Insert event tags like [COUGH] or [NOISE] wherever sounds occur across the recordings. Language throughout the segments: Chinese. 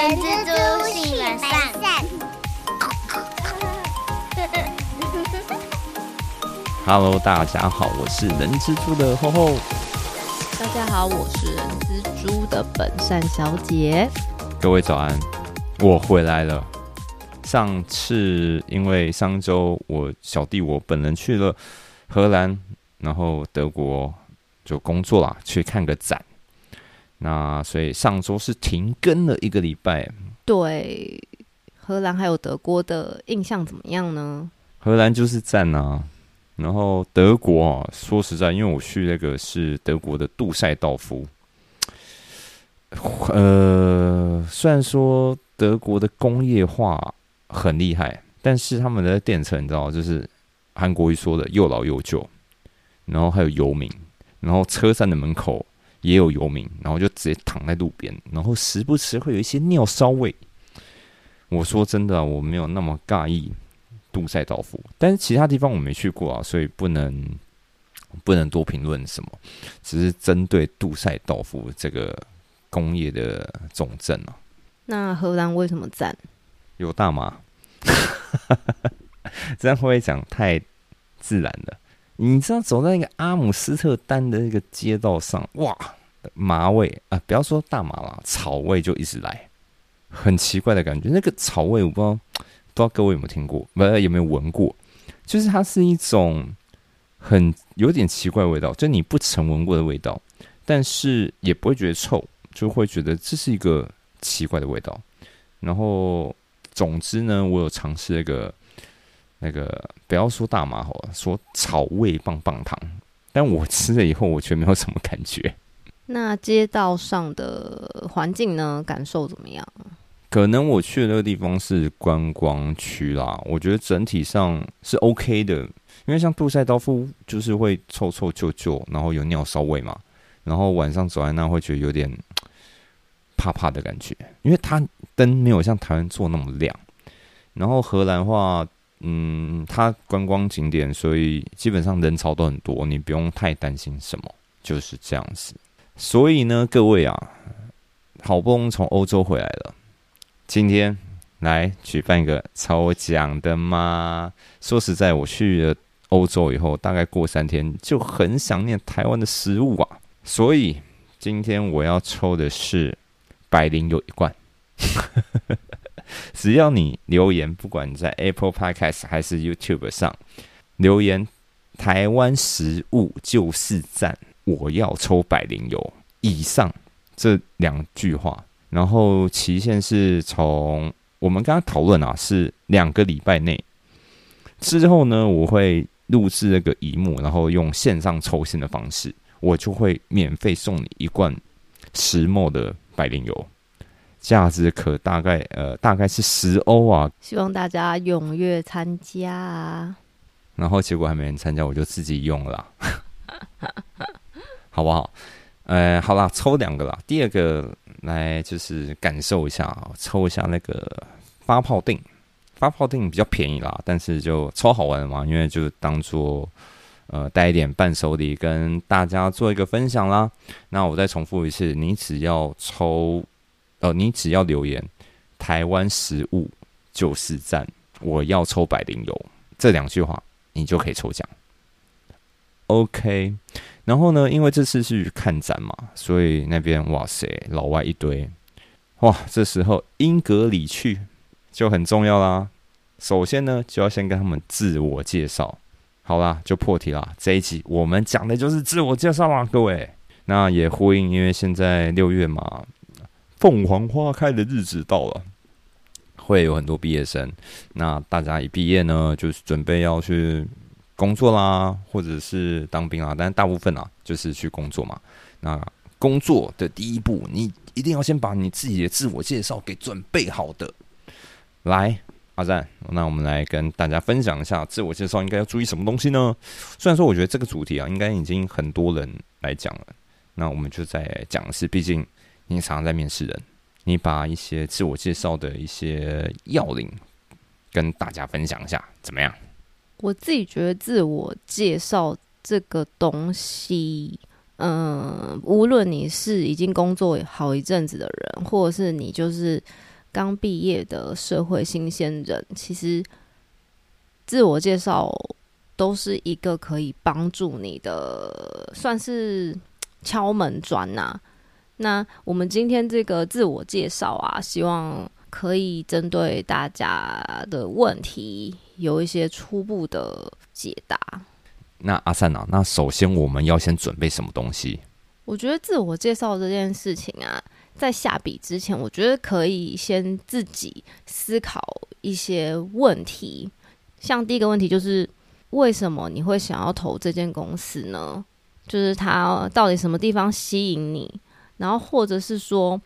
人蜘蛛性本善。Hello，大家好，我是人蜘蛛的厚厚。大家好，我是人蜘蛛的本善小姐。各位早安，我回来了。上次因为上周我小弟我本人去了荷兰，然后德国就工作啦，去看个展。那所以上周是停更了一个礼拜。对，荷兰还有德国的印象怎么样呢？荷兰就是赞啊，然后德国啊，说实在，因为我去那个是德国的杜塞道夫，呃，虽然说德国的工业化很厉害，但是他们的电车你知道，就是韩国一说的又老又旧，然后还有游民，然后车站的门口也有游民，然后就直接躺在路边，然后时不时会有一些尿骚味。我说真的、啊，我没有那么尬意。杜塞道夫，但是其他地方我没去过啊，所以不能不能多评论什么，只是针对杜塞道夫这个工业的重镇啊。那荷兰为什么赞？有大麻，[LAUGHS] 这样会不会讲太自然了？你知道走在那个阿姆斯特丹的那个街道上，哇，麻味啊！不要说大麻啦，草味就一直来，很奇怪的感觉。那个草味我不知道。不知道各位有没有听过，不有没有闻过？就是它是一种很有点奇怪味道，就你不曾闻过的味道，但是也不会觉得臭，就会觉得这是一个奇怪的味道。然后，总之呢，我有尝试那个那个，不要说大麻好了，说草味棒棒糖，但我吃了以后，我却没有什么感觉。[LAUGHS] 那街道上的环境呢？感受怎么样？可能我去的那个地方是观光区啦，我觉得整体上是 OK 的，因为像杜塞道夫就是会臭臭旧旧，然后有尿骚味嘛，然后晚上走在那会觉得有点怕怕的感觉，因为它灯没有像台湾做那么亮。然后荷兰话，嗯，它观光景点，所以基本上人潮都很多，你不用太担心什么，就是这样子。所以呢，各位啊，好不容易从欧洲回来了。今天来举办一个抽奖的吗？说实在，我去了欧洲以后，大概过三天就很想念台湾的食物啊，所以今天我要抽的是百灵有一罐。[LAUGHS] 只要你留言，不管你在 Apple Podcast 还是 YouTube 上留言“台湾食物就是赞”，我要抽百灵油以上这两句话。然后期限是从我们刚刚讨论啊，是两个礼拜内。之后呢，我会录制那个荧幕，然后用线上抽签的方式，我就会免费送你一罐石墨的百灵油，价值可大概呃大概是十欧啊。希望大家踊跃参加啊！然后结果还没人参加，我就自己用了，[LAUGHS] 好不好？呃，好啦，抽两个啦。第二个来就是感受一下，抽一下那个发泡锭。发泡锭比较便宜啦，但是就超好玩嘛，因为就当做呃带一点伴手礼，跟大家做一个分享啦。那我再重复一次，你只要抽，呃，你只要留言“台湾食物就是赞”，我要抽百灵油这两句话，你就可以抽奖。OK。然后呢，因为这次是看展嘛，所以那边哇塞，老外一堆，哇！这时候英格里去就很重要啦。首先呢，就要先跟他们自我介绍。好啦，就破题啦。这一集我们讲的就是自我介绍啦，各位。那也呼应，因为现在六月嘛，凤凰花开的日子到了，会有很多毕业生。那大家一毕业呢，就是准备要去。工作啦，或者是当兵啊，但大部分啊，就是去工作嘛。那工作的第一步，你一定要先把你自己的自我介绍给准备好的。来，阿赞，那我们来跟大家分享一下自我介绍应该要注意什么东西呢？虽然说我觉得这个主题啊，应该已经很多人来讲了，那我们就在讲的是，毕竟你常常在面试人，你把一些自我介绍的一些要领跟大家分享一下，怎么样？我自己觉得自我介绍这个东西，嗯，无论你是已经工作好一阵子的人，或者是你就是刚毕业的社会新鲜人，其实自我介绍都是一个可以帮助你的，算是敲门砖呐、那我们今天这个自我介绍啊，希望可以针对大家的问题有一些初步的解答。那阿善啊，那首先我们要先准备什么东西？我觉得自我介绍这件事情啊，在下笔之前，我觉得可以先自己思考一些问题。像第一个问题就是，为什么你会想要投这间公司呢？就是它到底什么地方吸引你？然后或者是说，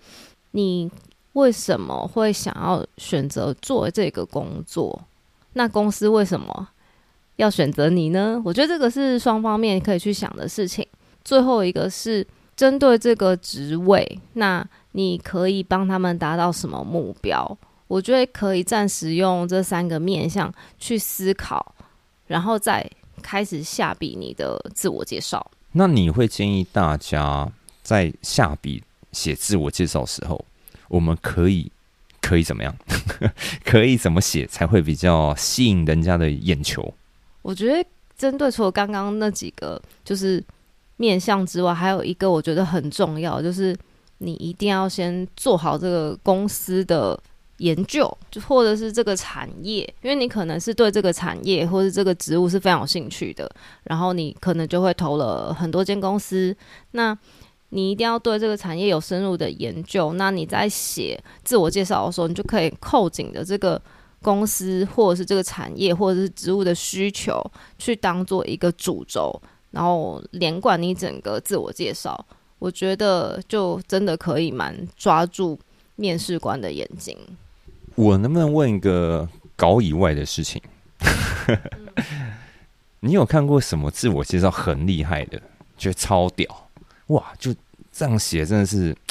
你为什么会想要选择做这个工作？那公司为什么要选择你呢？我觉得这个是双方面可以去想的事情。最后一个是针对这个职位，那你可以帮他们达到什么目标？我觉得可以暂时用这三个面向去思考，然后再开始下笔你的自我介绍。那你会建议大家在下笔写自我介绍时候，我们可以可以怎么样？[LAUGHS] 可以怎么写才会比较吸引人家的眼球？我觉得针对除了刚刚那几个就是面向之外，还有一个我觉得很重要，就是你一定要先做好这个公司的研究，就或者是这个产业，因为你可能是对这个产业或者这个职务是非常有兴趣的，然后你可能就会投了很多间公司，那你一定要对这个产业有深入的研究，那你在写自我介绍的时候，你就可以扣紧的这个。公司或者是这个产业或者是职务的需求，去当做一个主轴，然后连贯你整个自我介绍，我觉得就真的可以蛮抓住面试官的眼睛。我能不能问一个稿以外的事情？[LAUGHS] 你有看过什么自我介绍很厉害的，觉得超屌哇？就这样写真的是。[TSK]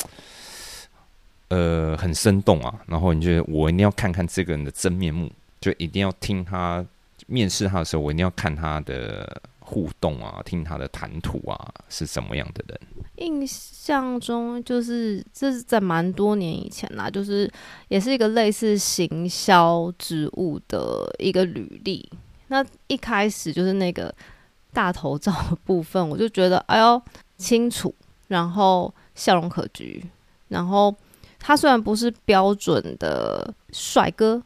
呃，很生动啊，然后你觉得我一定要看看这个人的真面目，就一定要听他面试他的时候，我一定要看他的互动啊，听他的谈吐啊，是什么样的人？印象中就是这是在蛮多年以前啦，就是也是一个类似行销职务的一个履历。那一开始就是那个大头照的部分，我就觉得哎呦清楚，然后笑容可掬，然后。他虽然不是标准的帅哥，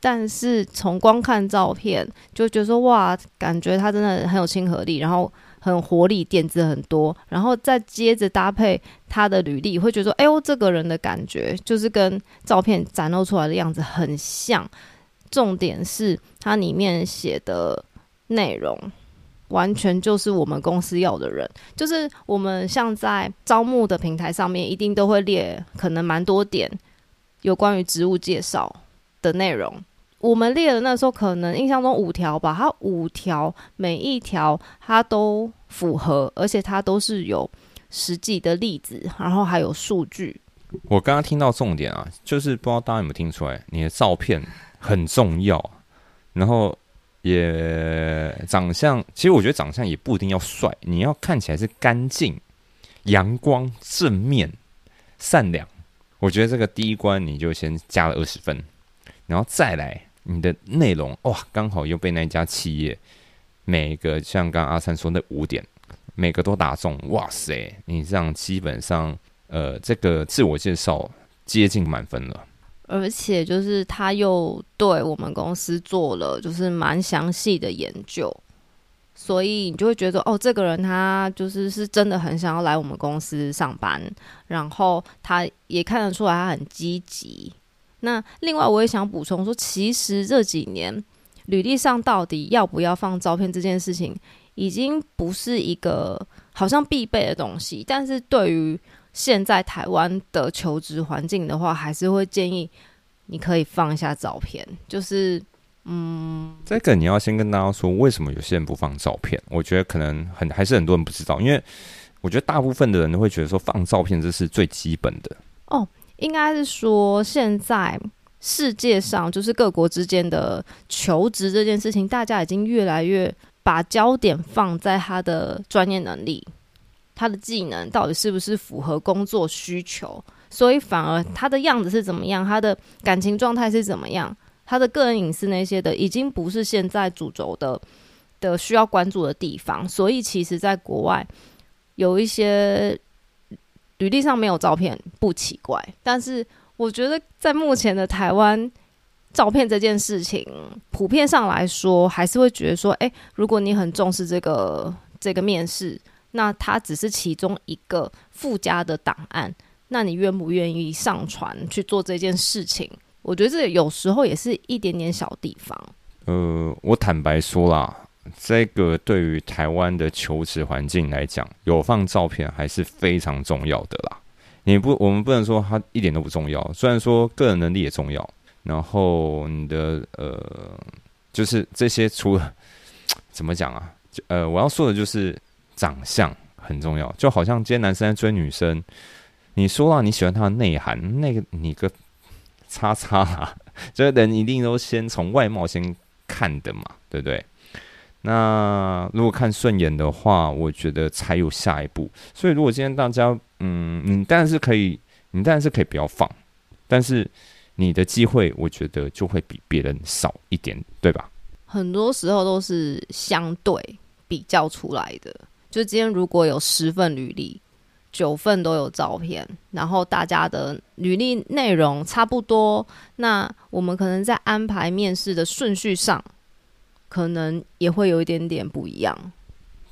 但是从光看照片就觉得说哇，感觉他真的很有亲和力，然后很活力，点子很多，然后再接着搭配他的履历，会觉得说，哎呦，这个人的感觉就是跟照片展露出来的样子很像。重点是他里面写的内容。完全就是我们公司要的人，就是我们像在招募的平台上面，一定都会列可能蛮多点有关于职务介绍的内容。我们列的那时候可能印象中五条吧，它五条每一条它都符合，而且它都是有实际的例子，然后还有数据。我刚刚听到重点啊，就是不知道大家有没有听出来，你的照片很重要，然后。也长相，其实我觉得长相也不一定要帅，你要看起来是干净、阳光、正面、善良。我觉得这个第一关你就先加了二十分，然后再来你的内容，哇，刚好又被那家企业每个像刚阿三说那五点，每个都打中，哇塞，你这样基本上呃，这个自我介绍接近满分了。而且就是他又对我们公司做了就是蛮详细的研究，所以你就会觉得哦，这个人他就是是真的很想要来我们公司上班，然后他也看得出来他很积极。那另外我也想补充说，其实这几年履历上到底要不要放照片这件事情，已经不是一个好像必备的东西，但是对于现在台湾的求职环境的话，还是会建议你可以放一下照片。就是，嗯，这个你要先跟大家说，为什么有些人不放照片？我觉得可能很还是很多人不知道，因为我觉得大部分的人都会觉得说放照片这是最基本的。哦，应该是说现在世界上就是各国之间的求职这件事情，大家已经越来越把焦点放在他的专业能力。他的技能到底是不是符合工作需求？所以反而他的样子是怎么样，他的感情状态是怎么样，他的个人隐私那些的，已经不是现在主轴的的需要关注的地方。所以其实，在国外有一些履历上没有照片不奇怪，但是我觉得在目前的台湾。照片这件事情，普遍上来说，还是会觉得说，诶，如果你很重视这个这个面试，那它只是其中一个附加的档案，那你愿不愿意上传去做这件事情？我觉得这有时候也是一点点小地方。呃，我坦白说啦，这个对于台湾的求职环境来讲，有放照片还是非常重要的啦。你不，我们不能说它一点都不重要，虽然说个人能力也重要。然后你的呃，就是这些除了 [TSK] 怎么讲啊？呃，我要说的就是长相很重要。就好像今天男生在追女生，你说了你喜欢他的内涵，那个你个叉叉啊，这 [LAUGHS] 个人一定都先从外貌先看的嘛，对不对？那如果看顺眼的话，我觉得才有下一步。所以如果今天大家嗯，你当然是可以，你当然是可以不要放，但是。你的机会，我觉得就会比别人少一点，对吧？很多时候都是相对比较出来的。就今天如果有十份履历，九份都有照片，然后大家的履历内容差不多，那我们可能在安排面试的顺序上，可能也会有一点点不一样。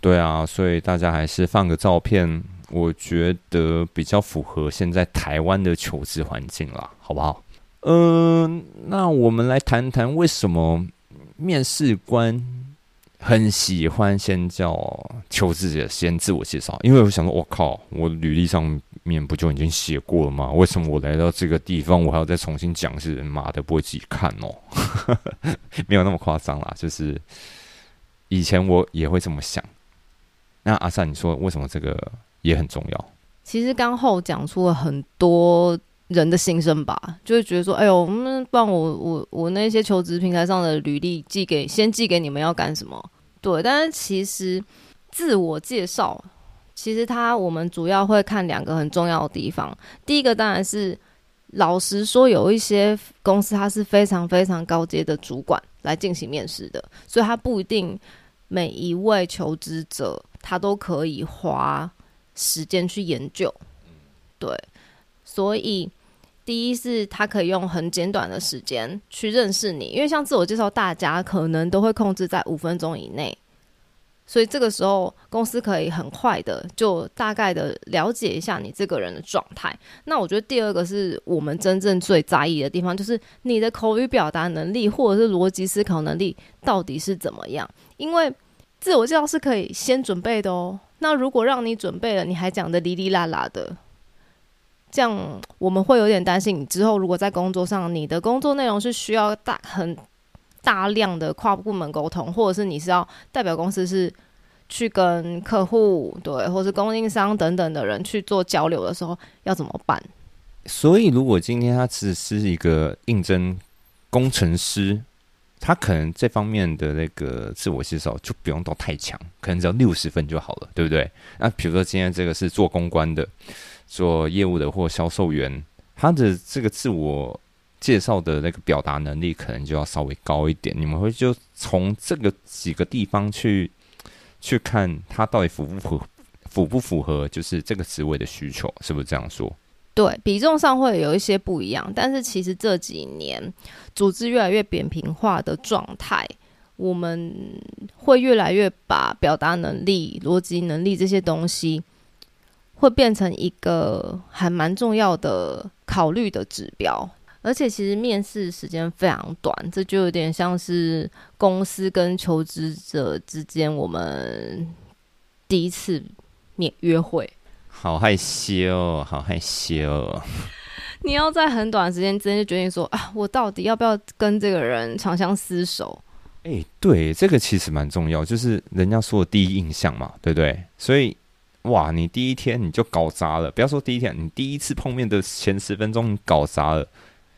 对啊，所以大家还是放个照片，我觉得比较符合现在台湾的求职环境啦，好不好？嗯，那我们来谈谈为什么面试官很喜欢先叫求职者先自我介绍？因为我想说，我靠，我履历上面不就已经写过了吗？为什么我来到这个地方，我还要再重新讲？是妈的，不会自己看哦，[LAUGHS] 没有那么夸张啦。就是以前我也会这么想。那阿善，你说为什么这个也很重要？其实刚后讲出了很多。人的心声吧，就会觉得说，哎呦，我们帮我我我那些求职平台上的履历寄给先寄给你们要干什么？对，但是其实自我介绍，其实它我们主要会看两个很重要的地方。第一个当然是老实说，有一些公司它是非常非常高阶的主管来进行面试的，所以他不一定每一位求职者他都可以花时间去研究。对，所以。第一是他可以用很简短的时间去认识你，因为像自我介绍，大家可能都会控制在五分钟以内，所以这个时候公司可以很快的就大概的了解一下你这个人的状态。那我觉得第二个是我们真正最在意的地方，就是你的口语表达能力或者是逻辑思考能力到底是怎么样。因为自我介绍是可以先准备的哦。那如果让你准备了，你还讲的哩哩啦啦的。这样我们会有点担心，你之后如果在工作上，你的工作内容是需要大很大量的跨部门沟通，或者是你是要代表公司是去跟客户对，或是供应商等等的人去做交流的时候，要怎么办？所以，如果今天他只是一个应征工程师，他可能这方面的那个自我介绍就不用到太强，可能只要六十分就好了，对不对？那比如说今天这个是做公关的。做业务的或销售员，他的这个自我介绍的那个表达能力可能就要稍微高一点。你们会就从这个几个地方去去看他到底符不符符不符合，就是这个职位的需求，是不是这样说？对比重上会有一些不一样，但是其实这几年组织越来越扁平化的状态，我们会越来越把表达能力、逻辑能力这些东西。会变成一个还蛮重要的考虑的指标，而且其实面试时间非常短，这就有点像是公司跟求职者之间我们第一次面约会。好害羞，好害羞！你要在很短时间之间就决定说啊，我到底要不要跟这个人长相厮守？哎，对，这个其实蛮重要，就是人家说的第一印象嘛，对不对？所以。哇！你第一天你就搞砸了，不要说第一天，你第一次碰面的前十分钟你搞砸了，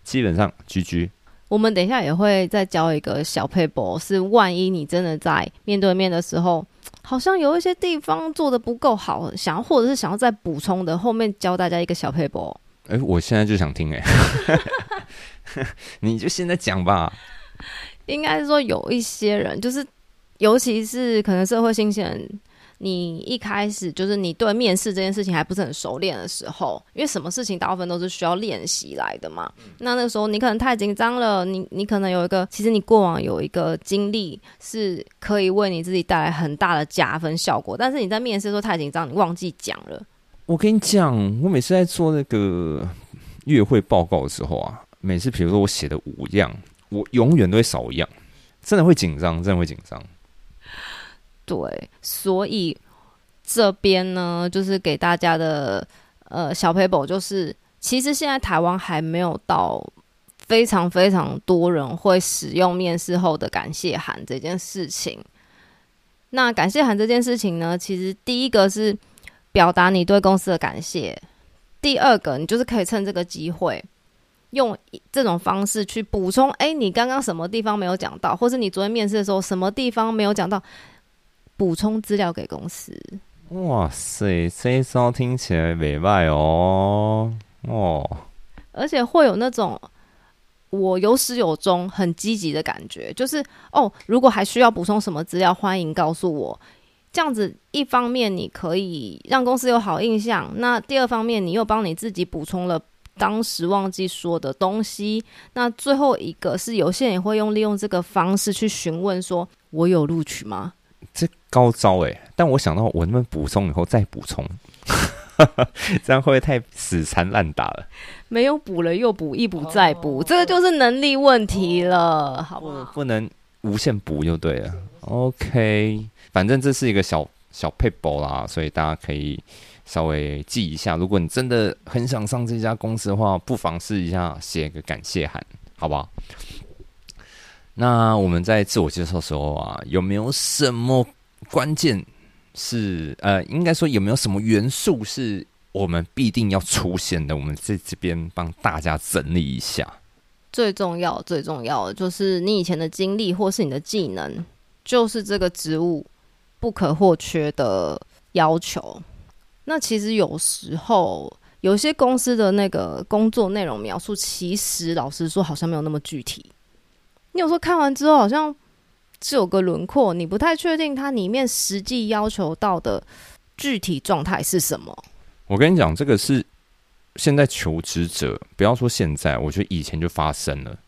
基本上 GG。我们等一下也会再教一个小配博，是万一你真的在面对面的时候，好像有一些地方做的不够好，想要或者是想要再补充的，后面教大家一个小配博。哎、我现在就想听、哎，[LAUGHS] 你就现在讲吧。应该是说有一些人，就是尤其是可能社会新鲜人，你一开始就是你对面试这件事情还不是很熟练的时候，因为什么事情大部分都是需要练习来的嘛。那那个时候你可能太紧张了，你你可能有一个，其实你过往有一个经历是可以为你自己带来很大的加分效果，但是你在面试的时候太紧张，你忘记讲了。我跟你讲，我每次在做那个月会报告的时候啊，每次比如说我写的五样，我永远都会少一样，真的会紧张，真的会紧张。对，所以这边呢，就是给大家的呃小 paper，就是其实现在台湾还没有到非常非常多人会使用面试后的感谢函这件事情。那感谢函这件事情呢，其实第一个是表达你对公司的感谢，第二个你就是可以趁这个机会。用这种方式去补充，哎，你刚刚什么地方没有讲到，或是你昨天面试的时候什么地方没有讲到，补充资料给公司。哇塞，这一招听起来美败哦哦，而且会有那种我有始有终、很积极的感觉，就是哦，如果还需要补充什么资料，欢迎告诉我。这样子，一方面你可以让公司有好印象，那第二方面你又帮你自己补充了当时忘记说的东西。那最后一个是，有些人也会用利用这个方式去询问说：“我有录取吗？”这高招哎！但我想到我能不能补充以后再补充，[LAUGHS] 这样会不会太死缠烂打了？没有补了又补，一补再补，这个就是能力问题了，好不不好？不能无限补就对了。OK，反正这是一个小小 paper 啦，所以大家可以稍微记一下。如果你真的很想上这家公司的话，不妨试一下写个感谢函，好不好？那我们在自我介绍的时候啊，有没有什么关键是呃，应该说有没有什么元素是我们必定要出现的？我们在这边帮大家整理一下。最重要、最重要的就是你以前的经历或是你的技能，就是这个职务不可或缺的要求。那其实有时候有些公司的那个工作内容描述，其实老实说好像没有那么具体。你有时候看完之后，好像只有个轮廓，你不太确定它里面实际要求到的具体状态是什么。我跟你讲，这个是现在求职者，不要说现在，我觉得以前就发生了。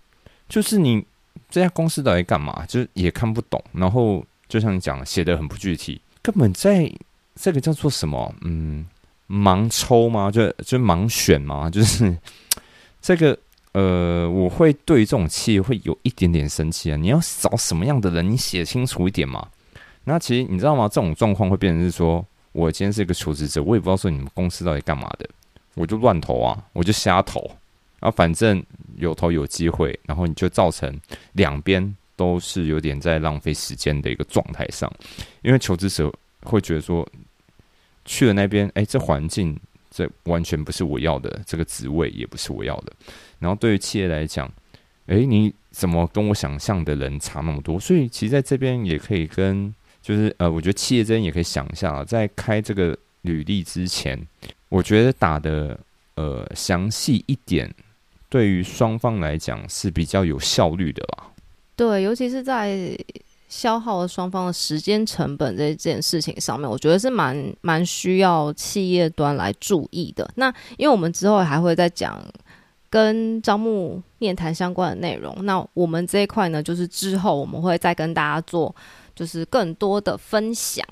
就是你这家公司到底干嘛，就是也看不懂，然后就像你讲，写的很不具体，根本在这个叫做什么？嗯，盲抽吗？就就盲选吗？就是 [LAUGHS] 这个呃，我会对这种企业会有一点点生气啊！你要找什么样的人，你写清楚一点嘛。那其实你知道吗？这种状况会变成是说。我今天是一个求职者，我也不知道说你们公司到底干嘛的，我就乱投啊，我就瞎投，然后反正有投有机会，然后你就造成两边都是有点在浪费时间的一个状态上，因为求职者会觉得说去了那边，哎，这环境这完全不是我要的，这个职位也不是我要的，然后对于企业来讲，哎，你怎么跟我想象的人差那么多？所以其实在这边也可以跟。就是呃，我觉得企业这边也可以想一下，在开这个履历之前，我觉得打的呃详细一点，对于双方来讲是比较有效率的啦。对，尤其是在消耗了双方的时间成本这件事情上面，我觉得是蛮蛮需要企业端来注意的。那因为我们之后还会再讲跟招募面谈相关的内容，那我们这一块呢，就是之后我们会再跟大家做。就是更多的分享。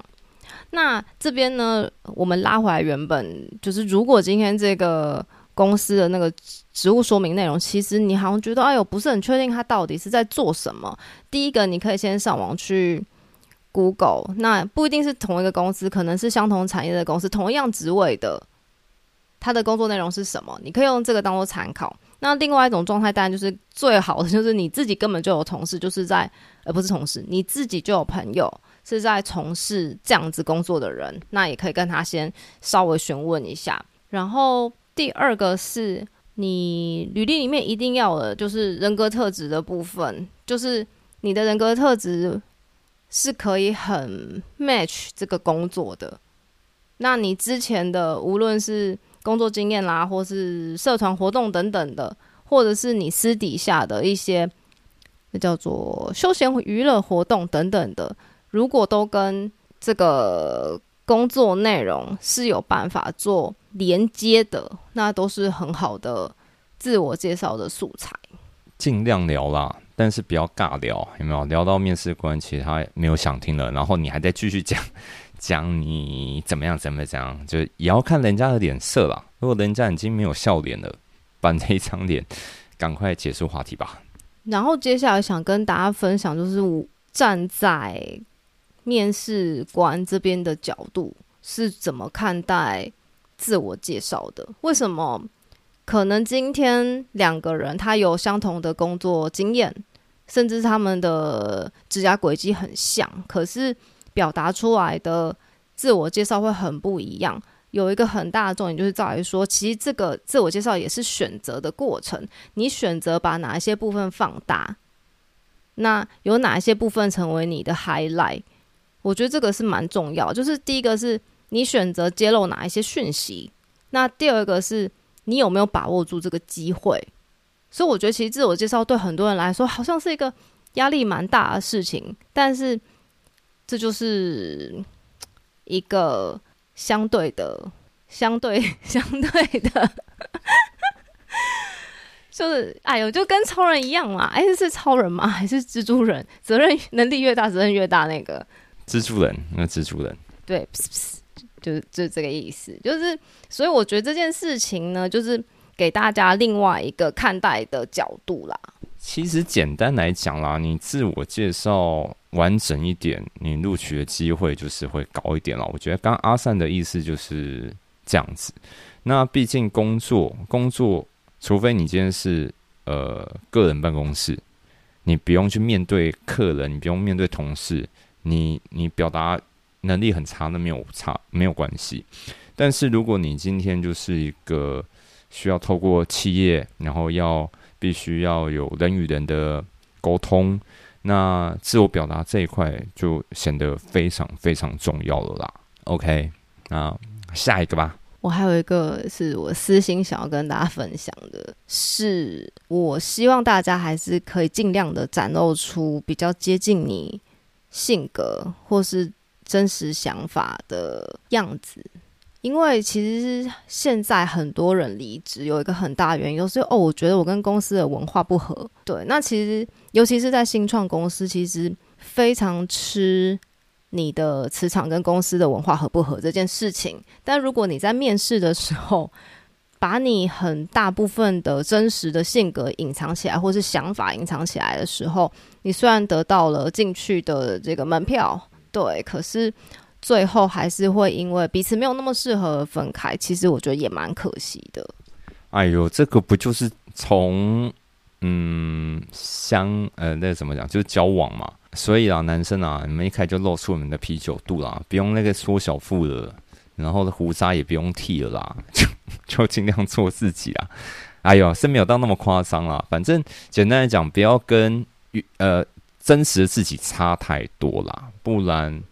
那这边呢，我们拉回来原本就是，如果今天这个公司的那个职务说明内容，其实你好像觉得哎呦不是很确定，他到底是在做什么。第一个，你可以先上网去 Google，那不一定是同一个公司，可能是相同产业的公司，同样职位的，他的工作内容是什么？你可以用这个当做参考。那另外一种状态，当然就是最好的，就是你自己根本就有同事，就是在而不是同事，你自己就有朋友是在从事这样子工作的人，那也可以跟他先稍微询问一下。然后第二个是你履历里面一定要的，就是人格特质的部分，就是你的人格特质是可以很 match 这个工作的。那你之前的无论是工作经验啦，或是社团活动等等的，或者是你私底下的一些那叫做休闲娱乐活动等等的，如果都跟这个工作内容是有办法做连接的，那都是很好的自我介绍的素材。尽量聊啦，但是不要尬聊，有没有？聊到面试官其实他没有想听了，然后你还在继续讲 [LAUGHS] 讲你怎么样怎么样，就也要看人家的脸色啦。如果人家已经没有笑脸了，板着一张脸，赶快结束话题吧。然后接下来想跟大家分享，就是我站在面试官这边的角度是怎么看待自我介绍的？为什么？可能今天两个人他有相同的工作经验，甚至他们的职涯轨迹很像，可是表达出来的自我介绍会很不一样。有一个很大的重点就是在于说，其实这个自我介绍也是选择的过程，你选择把哪一些部分放大，那有哪一些部分成为你的 highlight？我觉得这个是蛮重要。就是第一个是你选择揭露哪一些讯息，那第二个是。你有没有把握住这个机会？所以我觉得，其实自我介绍对很多人来说，好像是一个压力蛮大的事情。但是，这就是一个相对的、相对、[LAUGHS] 相对的，就是哎呦，就跟超人一样嘛！哎，是超人吗？还是蜘蛛人？责任 [LAUGHS] 能力越大，责任越大。那个蜘蛛人，那蜘蛛人，对。[LAUGHS] 就是就是这个意思，就是所以我觉得这件事情呢，就是给大家另外一个看待的角度啦。其实简单来讲啦，你自我介绍完整一点，你录取的机会就是会高一点了。我觉得刚阿善的意思就是这样子。那毕竟工作工作，除非你今天是呃个人办公室，你不用去面对客人，你不用面对同事，你你表达。能力很差，那没有差没有关系。但是如果你今天就是一个需要透过企业，然后要必须要有人与人的沟通，那自我表达这一块就显得非常非常重要了啦。OK，那下一个吧。我还有一个是我私心想要跟大家分享的，是我希望大家还是可以尽量的展露出比较接近你性格或是。真实想法的样子，因为其实现在很多人离职有一个很大原因，就是哦，我觉得我跟公司的文化不合。对，那其实尤其是在新创公司，其实非常吃你的磁场跟公司的文化合不合这件事情。但如果你在面试的时候，把你很大部分的真实的性格隐藏起来，或是想法隐藏起来的时候，你虽然得到了进去的这个门票。对，可是最后还是会因为彼此没有那么适合而分开。其实我觉得也蛮可惜的。哎呦，这个不就是从嗯相呃那怎么讲，就是交往嘛。所以啊，男生啊，你们一开就露出你们的啤酒肚啦，不用那个缩小腹了，然后的胡渣也不用剃了啦，就就尽量做自己啊。哎呦，是没有到那么夸张啦。反正简单来讲，不要跟呃。真实的自己差太多啦，不然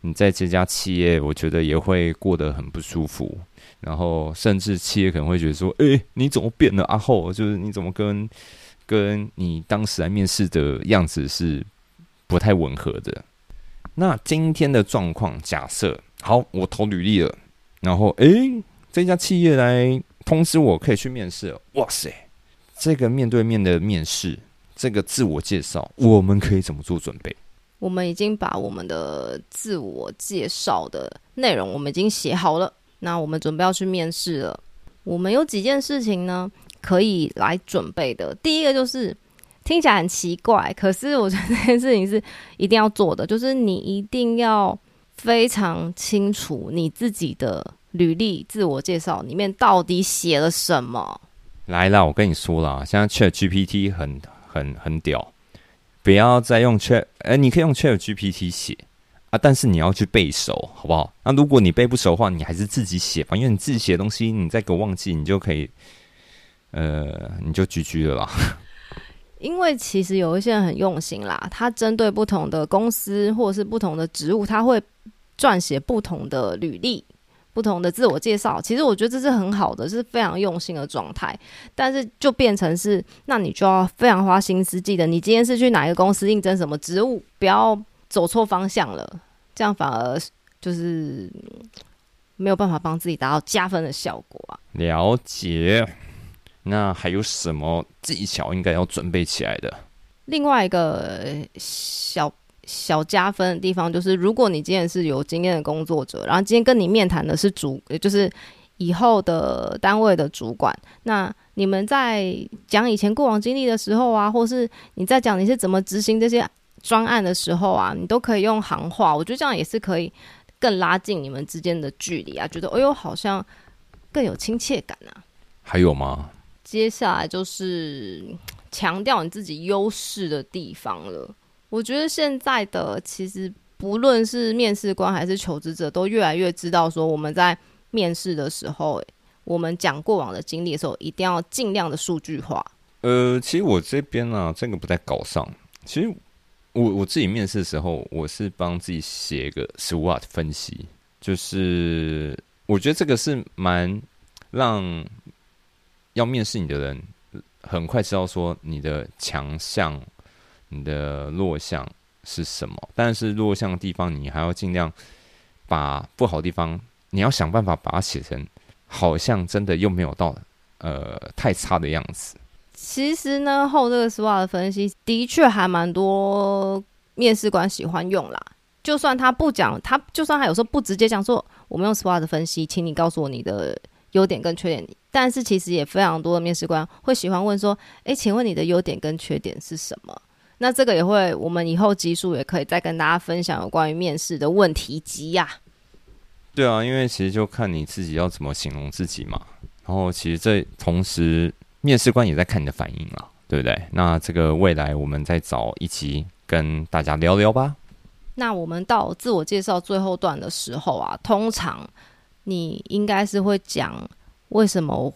你在这家企业，我觉得也会过得很不舒服。然后甚至企业可能会觉得说：“哎，你怎么变了？”阿后就是你怎么跟跟你当时来面试的样子是不太吻合的。那今天的状况，假设好，我投履历了，然后哎，这家企业来通知我可以去面试。哇塞，这个面对面的面试。这个自我介绍，我们可以怎么做准备？我们已经把我们的自我介绍的内容，我们已经写好了。那我们准备要去面试了。我们有几件事情呢，可以来准备的。第一个就是听起来很奇怪，可是我觉得这件事情是一定要做的，[LAUGHS] 就是你一定要非常清楚你自己的履历自我介绍里面到底写了什么。来了，我跟你说了，现在 Chat GPT 很。很很屌，不要再用 Chat，哎，你可以用 Chat GPT 写啊，但是你要去背熟，好不好？那如果你背不熟的话，你还是自己写吧，因为你自己写的东西，你再给我忘记，你就可以，呃，你就 GG 了啦。因为其实有一些人很用心啦，他针对不同的公司或者是不同的职务，他会撰写不同的履历。不同的自我介绍。其实我觉得这是很好的，是非常用心的状态。但是就变成是，那你就要非常花心思，记得你今天是去哪一个公司应征什么职务，不要走错方向了，这样反而就是没有办法帮自己达到加分的效果啊。了解。那还有什么技巧应该要准备起来的？另外一个小小加分的地方就是，如果你今天是有经验的工作者，然后今天跟你面谈的是主，就是以后的单位的主管，那你们在讲以前过往经历的时候啊，或是你在讲你是怎么执行这些专案的时候啊，你都可以用行话，我觉得这样也是可以更拉近你们之间的距离啊，觉得哎呦好像更有亲切感啊。还有吗？接下来就是强调你自己优势的地方了。我觉得现在的其实不论是面试官还是求职者，都越来越知道说我们在面试的时候，我们讲过往的经历的时候，一定要尽量的数据化。呃，其实我这边呢，这个不太搞上。其实我我自己面试的时候，我是帮自己写一个 SWOT 分析，就是我觉得这个是蛮让。要面试你的人，很快知道说你的强项、你的弱项是什么。但是弱项的地方，你还要尽量把不好的地方，你要想办法把它写成好像真的又没有到呃太差的样子。其实呢，后这个 s w 的分析的确还蛮多面试官喜欢用啦。就算他不讲，他就算他有时候不直接讲说我们用 s w 的分析，请你告诉我你的。优点跟缺点，但是其实也非常多的面试官会喜欢问说：“诶，请问你的优点跟缺点是什么？”那这个也会，我们以后集数也可以再跟大家分享有关于面试的问题集呀。对啊，因为其实就看你自己要怎么形容自己嘛。然后其实这同时，面试官也在看你的反应啦，对不对？那这个未来我们再找一集跟大家聊聊吧。那我们到自我介绍最后段的时候啊，通常。你应该是会讲为什么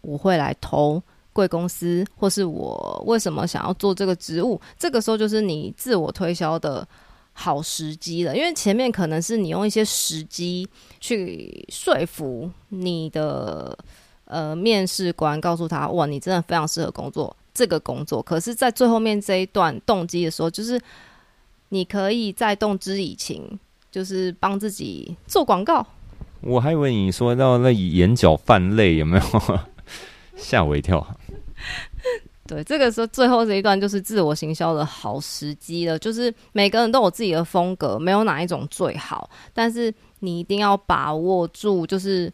我会来投贵公司，或是我为什么想要做这个职务？这个时候就是你自我推销的好时机了，因为前面可能是你用一些时机去说服你的呃面试官，告诉他哇，你真的非常适合工作这个工作。可是，在最后面这一段动机的时候，就是你可以在动之以情，就是帮自己做广告。我还以为你说到那眼角泛泪，有没有 [LAUGHS] 吓我一跳？[LAUGHS] 对，这个时候最后这一段就是自我行销的好时机了。就是每个人都有自己的风格，没有哪一种最好，但是你一定要把握住，就是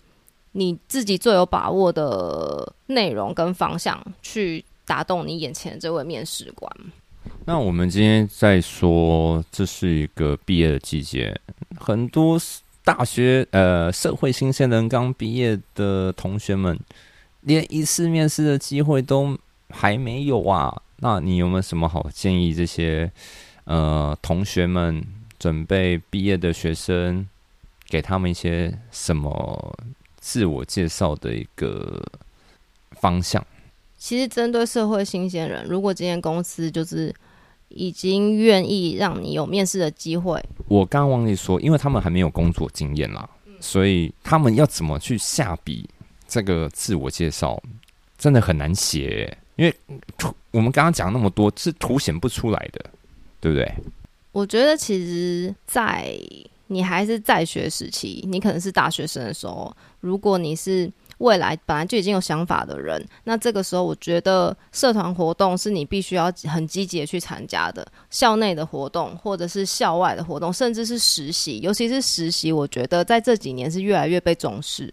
你自己最有把握的内容跟方向，去打动你眼前的这位面试官。那我们今天在说，这是一个毕业的季节，很多。大学呃，社会新鲜人刚毕业的同学们，连一次面试的机会都还没有啊！那你有没有什么好建议？这些呃同学们准备毕业的学生，给他们一些什么自我介绍的一个方向？其实针对社会新鲜人，如果今天公司就是。已经愿意让你有面试的机会。我刚刚忘记说，因为他们还没有工作经验啦，所以他们要怎么去下笔这个自我介绍，真的很难写。因为我们刚刚讲那么多，是凸显不出来的，对不对？我觉得其实，在你还是在学时期，你可能是大学生的时候，如果你是。未来本来就已经有想法的人，那这个时候我觉得社团活动是你必须要很积极的去参加的。校内的活动，或者是校外的活动，甚至是实习，尤其是实习，我觉得在这几年是越来越被重视。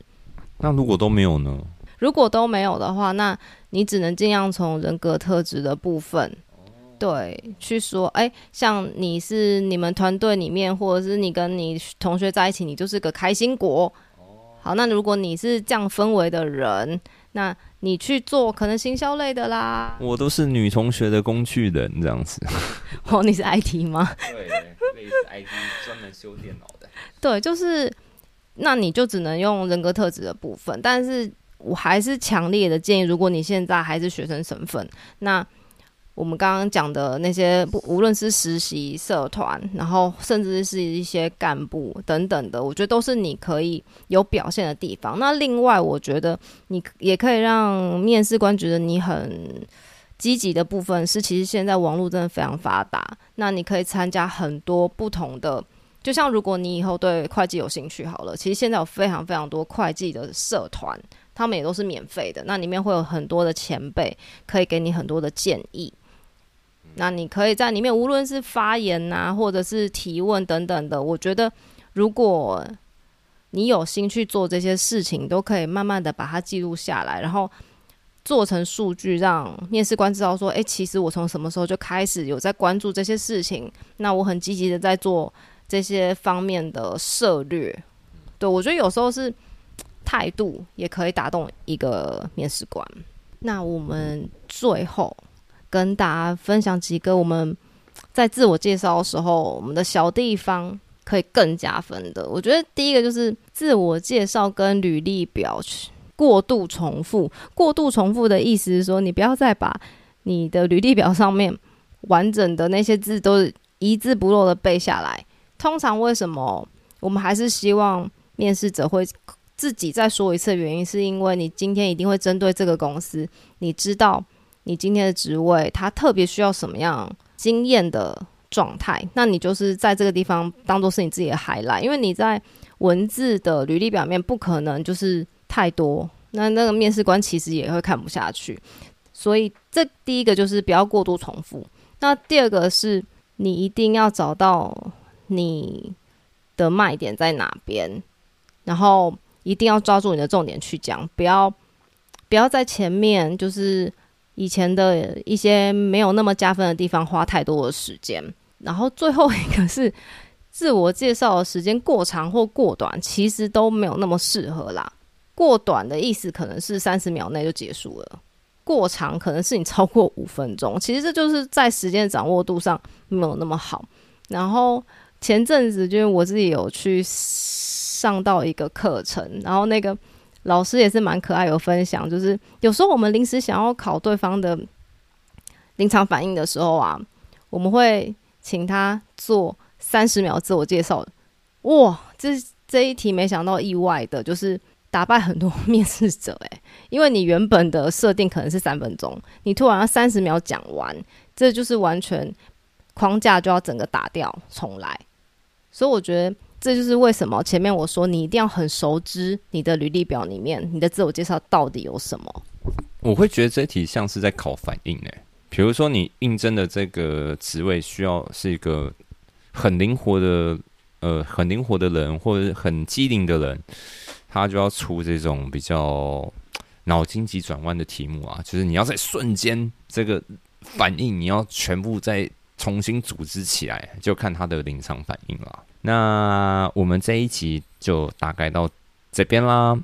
那如果都没有呢？如果都没有的话，那你只能尽量从人格特质的部分，对，去说，哎，像你是你们团队里面，或者是你跟你同学在一起，你就是个开心果。好，那如果你是这样氛围的人，那你去做可能行销类的啦。我都是女同学的工具人这样子。[LAUGHS] 哦，你是 IT 吗？对，类似 IT 专门修电脑的。对，就是，那你就只能用人格特质的部分。但是我还是强烈的建议，如果你现在还是学生身份，那我们刚刚讲的那些，不无论是实习社团，然后甚至是一些干部等等的，我觉得都是你可以有表现的地方。那另外，我觉得你也可以让面试官觉得你很积极的部分是，其实现在网络真的非常发达，那你可以参加很多不同的。就像如果你以后对会计有兴趣，好了，其实现在有非常非常多会计的社团，他们也都是免费的，那里面会有很多的前辈可以给你很多的建议。那你可以在里面，无论是发言呐，或者是提问等等的，我觉得如果你有心去做这些事情，都可以慢慢的把它记录下来，然后做成数据，让面试官知道说，诶，其实我从什么时候就开始有在关注这些事情，那我很积极的在做这些方面的策略。对我觉得有时候是态度也可以打动一个面试官。那我们最后。跟大家分享几个我们在自我介绍的时候，我们的小地方可以更加分的。我觉得第一个就是自我介绍跟履历表过度重复。过度重复的意思是说，你不要再把你的履历表上面完整的那些字都一字不漏的背下来。通常为什么我们还是希望面试者会自己再说一次？原因是因为你今天一定会针对这个公司，你知道。你今天的职位，他特别需要什么样经验的状态？那你就是在这个地方当做是你自己的海来，因为你在文字的履历表面不可能就是太多，那那个面试官其实也会看不下去。所以这第一个就是不要过度重复。那第二个是你一定要找到你的卖点在哪边，然后一定要抓住你的重点去讲，不要不要在前面就是。以前的一些没有那么加分的地方，花太多的时间。然后最后一个是自我介绍的时间过长或过短，其实都没有那么适合啦。过短的意思可能是三十秒内就结束了，过长可能是你超过五分钟。其实这就是在时间掌握度上没有那么好。然后前阵子就是我自己有去上到一个课程，然后那个。老师也是蛮可爱，有分享，就是有时候我们临时想要考对方的临场反应的时候啊，我们会请他做三十秒自我介绍。哇，这这一题没想到意外的，就是打败很多面试者诶，因为你原本的设定可能是三分钟，你突然要三十秒讲完，这就是完全框架就要整个打掉重来，所以我觉得。这就是为什么前面我说你一定要很熟知你的履历表里面你的自我介绍到底有什么。我会觉得这题像是在考反应诶，比如说你应征的这个职位需要是一个很灵活的呃很灵活的人或者很机灵的人，他就要出这种比较脑筋急转弯的题目啊，就是你要在瞬间这个反应你要全部在重新组织起来，就看他的临场反应了。那我们这一集就大概到这边啦，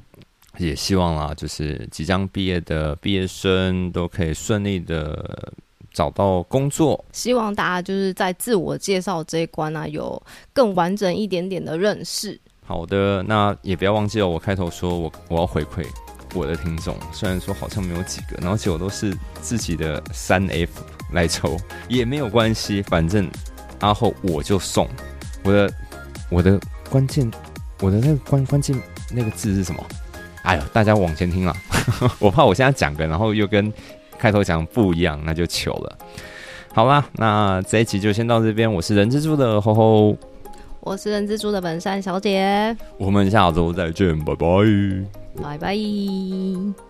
也希望啦，就是即将毕业的毕业生都可以顺利的找到工作。希望大家就是在自我介绍这一关呢，有更完整一点点的认识。好的，那也不要忘记了，我开头说我我要回馈我的听众，虽然说好像没有几个，然后结果都是自己的三 F 来抽，[LAUGHS] 也没有关系，反正阿后我就送我的。我的关键，我的那个关关键那个字是什么？哎呦，大家往前听了，[LAUGHS] 我怕我现在讲的，然后又跟开头讲不一样，那就糗了。好啦，那这一集就先到这边。我是人蜘蛛的吼吼，我是人蜘蛛的本善小姐，我们下周再见，拜拜，拜拜。